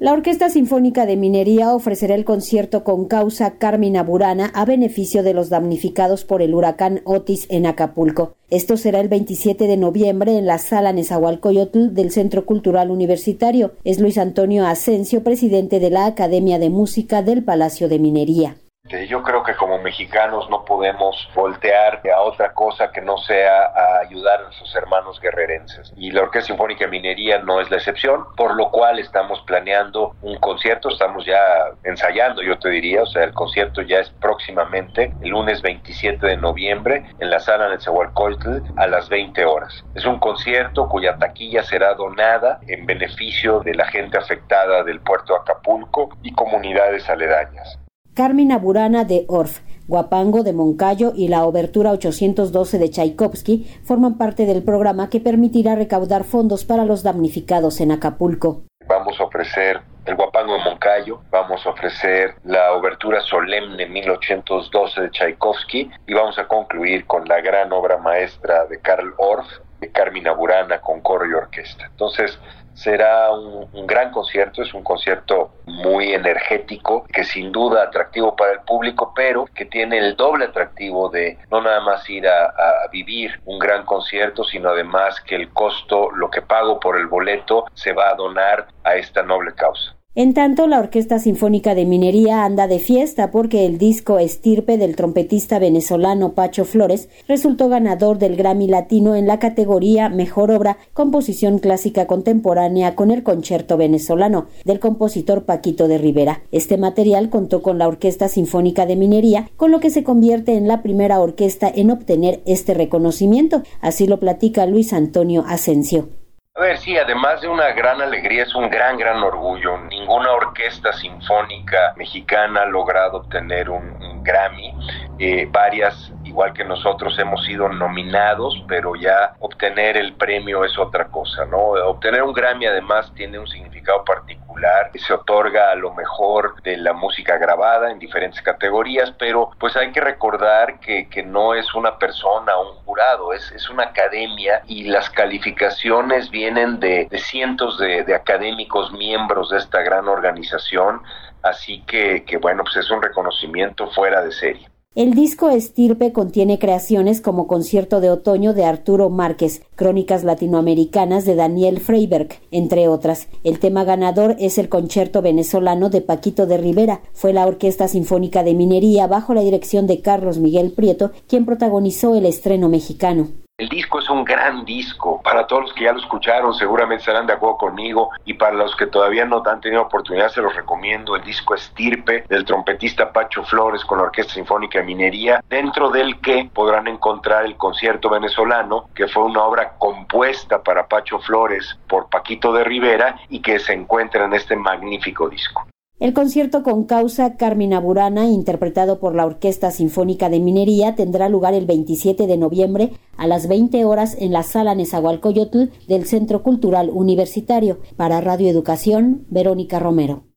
La Orquesta Sinfónica de Minería ofrecerá el concierto con causa Carmina Burana a beneficio de los damnificados por el huracán Otis en Acapulco. Esto será el 27 de noviembre en la sala Nezahualcóyotl del Centro Cultural Universitario. Es Luis Antonio Asensio, presidente de la Academia de Música del Palacio de Minería. Yo creo que como mexicanos no podemos voltear a otra cosa que no sea a ayudar a nuestros hermanos guerrerenses. Y la Orquesta Sinfónica Minería no es la excepción, por lo cual estamos planeando un concierto, estamos ya ensayando, yo te diría, o sea, el concierto ya es próximamente, el lunes 27 de noviembre, en la sala de Zahualcoyotl a las 20 horas. Es un concierto cuya taquilla será donada en beneficio de la gente afectada del puerto Acapulco y comunidades aledañas. Carmina Burana de Orff, Guapango de Moncayo y la Obertura 812 de Tchaikovsky forman parte del programa que permitirá recaudar fondos para los damnificados en Acapulco. Vamos a ofrecer el Guapango de Moncayo, vamos a ofrecer la Obertura Solemne 1812 de Tchaikovsky y vamos a concluir con la gran obra maestra de Karl Orff, de Carmina Burana con coro y orquesta. Entonces, será un, gran concierto, es un concierto muy energético, que sin duda atractivo para el público, pero que tiene el doble atractivo de no nada más ir a, a vivir un gran concierto, sino además que el costo, lo que pago por el boleto, se va a donar a esta noble causa. En tanto, la Orquesta Sinfónica de Minería anda de fiesta porque el disco Estirpe del trompetista venezolano Pacho Flores resultó ganador del Grammy Latino en la categoría Mejor Obra Composición Clásica Contemporánea con el concierto venezolano del compositor Paquito de Rivera. Este material contó con la Orquesta Sinfónica de Minería, con lo que se convierte en la primera orquesta en obtener este reconocimiento. Así lo platica Luis Antonio Asensio. A ver, sí, además de una gran alegría, es un gran, gran orgullo. Ninguna orquesta sinfónica mexicana ha logrado obtener un, Grammy. Eh, varias, igual que nosotros, hemos sido nominados, pero ya obtener el premio es otra cosa, ¿no? Obtener un Grammy además tiene un significado particular, se otorga a lo mejor de la música grabada en diferentes categorías, pero pues hay que recordar que, que no es una persona, un jurado, es, es una academia y las calificaciones vienen de, de cientos de, de, académicos miembros de esta gran organización, así que, que bueno, pues es un reconocimiento fuera de serie. El disco Estirpe contiene creaciones como Concierto de Otoño de Arturo Márquez, Crónicas Latinoamericanas de Daniel Freiberg, entre otras. El tema ganador es el Concierto Venezolano de Paquito de Rivera. Fue la Orquesta Sinfónica de Minería, bajo la dirección de Carlos Miguel Prieto, quien protagonizó el estreno mexicano. El disco es un gran disco. Para todos los que ya lo escucharon, seguramente estarán de acuerdo conmigo. Y para los que todavía no han tenido oportunidad, se los recomiendo. El disco Estirpe del trompetista Pacho Flores con la Orquesta Sinfónica de Minería, dentro del que podrán encontrar el concierto venezolano, que fue una obra compuesta para Pacho Flores por Paquito de Rivera y que se encuentra en este magnífico disco. El concierto con causa Carmina Burana, interpretado por la Orquesta Sinfónica de Minería, tendrá lugar el 27 de noviembre a las 20 horas en la Sala Nezahualcóyotl del Centro Cultural Universitario. Para Radio Educación, Verónica Romero.